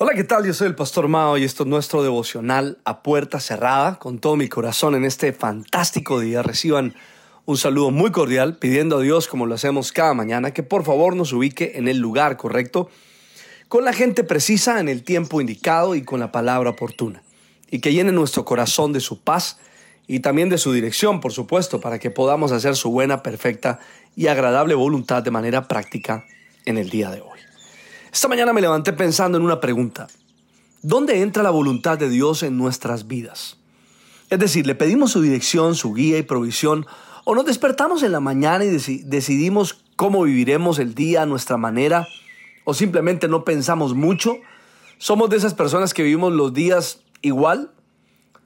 Hola, ¿qué tal? Yo soy el Pastor Mao y esto es nuestro devocional a puerta cerrada. Con todo mi corazón en este fantástico día reciban un saludo muy cordial pidiendo a Dios, como lo hacemos cada mañana, que por favor nos ubique en el lugar correcto, con la gente precisa, en el tiempo indicado y con la palabra oportuna. Y que llene nuestro corazón de su paz y también de su dirección, por supuesto, para que podamos hacer su buena, perfecta y agradable voluntad de manera práctica en el día de hoy. Esta mañana me levanté pensando en una pregunta. ¿Dónde entra la voluntad de Dios en nuestras vidas? Es decir, le pedimos su dirección, su guía y provisión, o nos despertamos en la mañana y decidimos cómo viviremos el día a nuestra manera, o simplemente no pensamos mucho. Somos de esas personas que vivimos los días igual.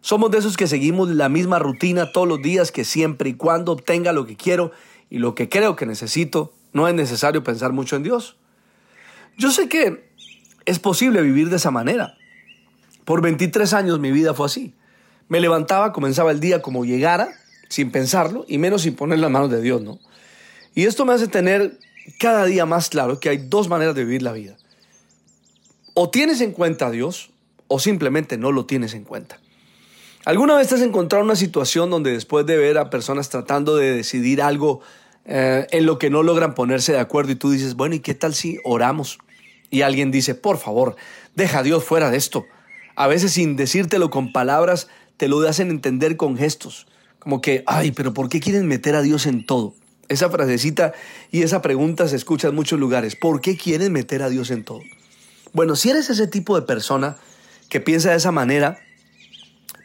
Somos de esos que seguimos la misma rutina todos los días, que siempre y cuando obtenga lo que quiero y lo que creo que necesito, no es necesario pensar mucho en Dios. Yo sé que es posible vivir de esa manera. Por 23 años mi vida fue así. Me levantaba, comenzaba el día como llegara, sin pensarlo, y menos sin poner las manos de Dios, ¿no? Y esto me hace tener cada día más claro que hay dos maneras de vivir la vida. O tienes en cuenta a Dios, o simplemente no lo tienes en cuenta. ¿Alguna vez te has encontrado una situación donde después de ver a personas tratando de decidir algo eh, en lo que no logran ponerse de acuerdo y tú dices, bueno, ¿y qué tal si oramos? Y alguien dice, por favor, deja a Dios fuera de esto. A veces sin decírtelo con palabras, te lo hacen entender con gestos. Como que, ay, pero ¿por qué quieren meter a Dios en todo? Esa frasecita y esa pregunta se escucha en muchos lugares. ¿Por qué quieren meter a Dios en todo? Bueno, si eres ese tipo de persona que piensa de esa manera,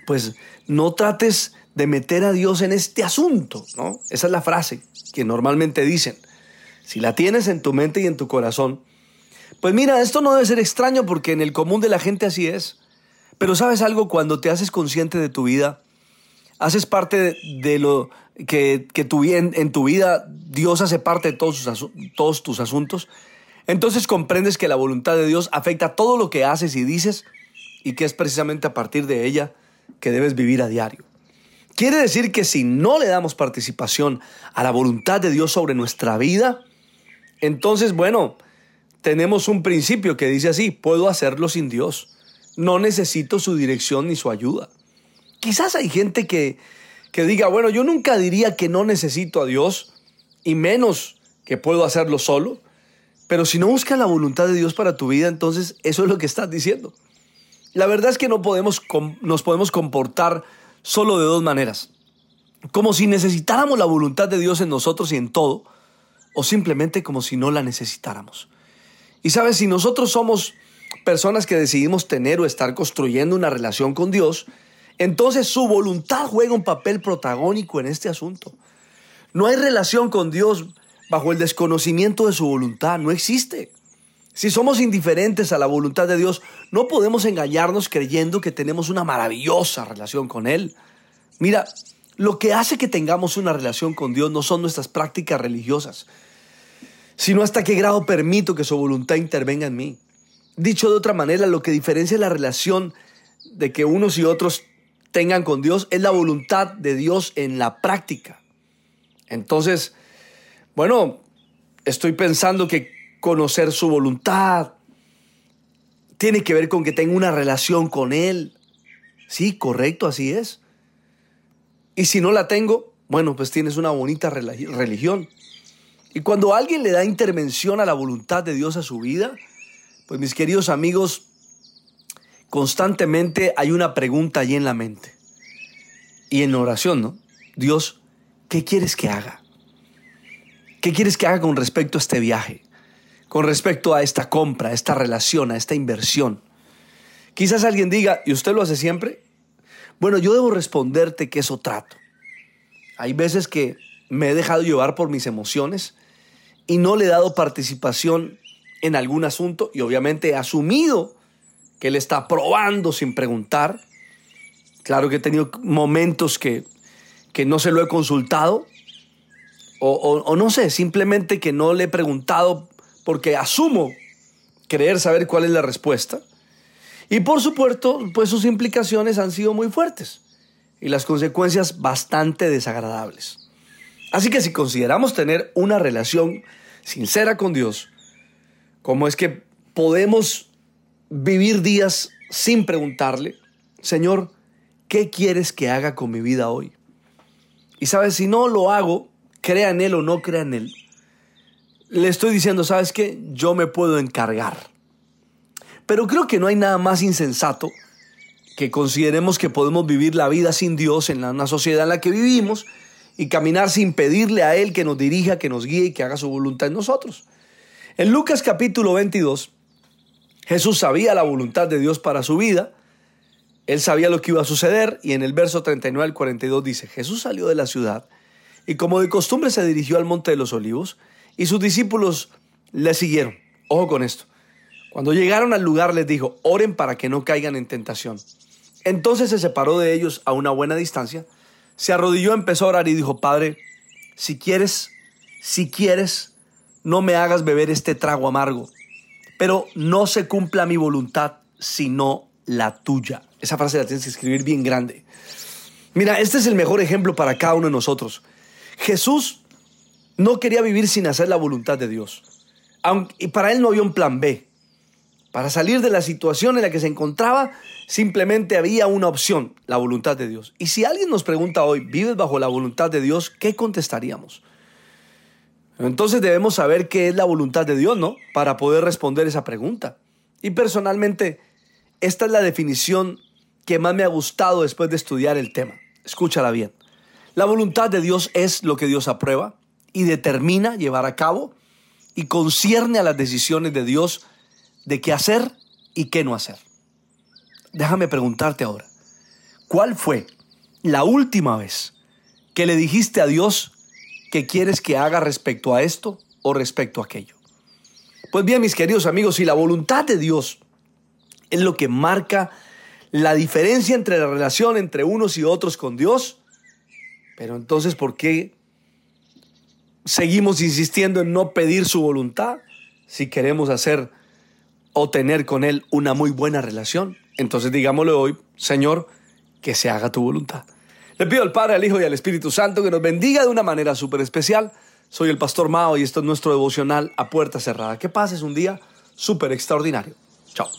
pues no trates de meter a Dios en este asunto, ¿no? Esa es la frase que normalmente dicen. Si la tienes en tu mente y en tu corazón, pues mira, esto no debe ser extraño porque en el común de la gente así es. Pero sabes algo, cuando te haces consciente de tu vida, haces parte de, lo que, que tu, en, en, tu vida Dios hace parte de todos, todos tus asuntos, entonces comprendes que la voluntad de Dios afecta todo lo que haces y dices y que es precisamente a partir de ella que debes vivir a diario. Quiere decir que si no le damos participación a la voluntad de Dios sobre nuestra vida, entonces, bueno, tenemos un principio que dice así, puedo hacerlo sin Dios. No necesito su dirección ni su ayuda. Quizás hay gente que, que diga, bueno, yo nunca diría que no necesito a Dios, y menos que puedo hacerlo solo. Pero si no buscas la voluntad de Dios para tu vida, entonces eso es lo que estás diciendo. La verdad es que no podemos, nos podemos comportar solo de dos maneras. Como si necesitáramos la voluntad de Dios en nosotros y en todo, o simplemente como si no la necesitáramos. Y sabes, si nosotros somos personas que decidimos tener o estar construyendo una relación con Dios, entonces su voluntad juega un papel protagónico en este asunto. No hay relación con Dios bajo el desconocimiento de su voluntad, no existe. Si somos indiferentes a la voluntad de Dios, no podemos engañarnos creyendo que tenemos una maravillosa relación con Él. Mira, lo que hace que tengamos una relación con Dios no son nuestras prácticas religiosas, sino hasta qué grado permito que su voluntad intervenga en mí. Dicho de otra manera, lo que diferencia la relación de que unos y otros tengan con Dios es la voluntad de Dios en la práctica. Entonces, bueno, estoy pensando que conocer su voluntad. Tiene que ver con que tenga una relación con Él. Sí, correcto, así es. Y si no la tengo, bueno, pues tienes una bonita religión. Y cuando alguien le da intervención a la voluntad de Dios a su vida, pues mis queridos amigos, constantemente hay una pregunta allí en la mente. Y en oración, ¿no? Dios, ¿qué quieres que haga? ¿Qué quieres que haga con respecto a este viaje? Con respecto a esta compra, a esta relación, a esta inversión. Quizás alguien diga, ¿y usted lo hace siempre? Bueno, yo debo responderte que eso trato. Hay veces que me he dejado llevar por mis emociones y no le he dado participación en algún asunto y obviamente he asumido que él está probando sin preguntar. Claro que he tenido momentos que, que no se lo he consultado, o, o no sé, simplemente que no le he preguntado porque asumo creer saber cuál es la respuesta. Y por supuesto, pues sus implicaciones han sido muy fuertes y las consecuencias bastante desagradables. Así que si consideramos tener una relación sincera con Dios, ¿cómo es que podemos vivir días sin preguntarle, Señor, ¿qué quieres que haga con mi vida hoy? Y sabes, si no lo hago, crea en Él o no crea en Él, le estoy diciendo, ¿sabes qué? Yo me puedo encargar. Pero creo que no hay nada más insensato que consideremos que podemos vivir la vida sin Dios en una sociedad en la que vivimos y caminar sin pedirle a Él que nos dirija, que nos guíe y que haga su voluntad en nosotros. En Lucas capítulo 22, Jesús sabía la voluntad de Dios para su vida, Él sabía lo que iba a suceder y en el verso 39 al 42 dice, Jesús salió de la ciudad y como de costumbre se dirigió al monte de los olivos y sus discípulos le siguieron. Ojo con esto. Cuando llegaron al lugar les dijo, oren para que no caigan en tentación. Entonces se separó de ellos a una buena distancia, se arrodilló, empezó a orar y dijo, Padre, si quieres, si quieres, no me hagas beber este trago amargo, pero no se cumpla mi voluntad, sino la tuya. Esa frase la tienes que escribir bien grande. Mira, este es el mejor ejemplo para cada uno de nosotros. Jesús no quería vivir sin hacer la voluntad de Dios. y para él no había un plan B. Para salir de la situación en la que se encontraba, simplemente había una opción, la voluntad de Dios. Y si alguien nos pregunta hoy, ¿vives bajo la voluntad de Dios? ¿Qué contestaríamos? Entonces debemos saber qué es la voluntad de Dios, ¿no? Para poder responder esa pregunta. Y personalmente, esta es la definición que más me ha gustado después de estudiar el tema. Escúchala bien. La voluntad de Dios es lo que Dios aprueba, y determina llevar a cabo y concierne a las decisiones de Dios de qué hacer y qué no hacer. Déjame preguntarte ahora, ¿cuál fue la última vez que le dijiste a Dios que quieres que haga respecto a esto o respecto a aquello? Pues bien, mis queridos amigos, si la voluntad de Dios es lo que marca la diferencia entre la relación entre unos y otros con Dios, pero entonces, ¿por qué seguimos insistiendo en no pedir su voluntad si queremos hacer o tener con Él una muy buena relación. Entonces digámosle hoy, Señor, que se haga tu voluntad. Le pido al Padre, al Hijo y al Espíritu Santo que nos bendiga de una manera súper especial. Soy el Pastor Mao y esto es nuestro devocional a puerta cerrada. Que pases un día súper extraordinario. Chao.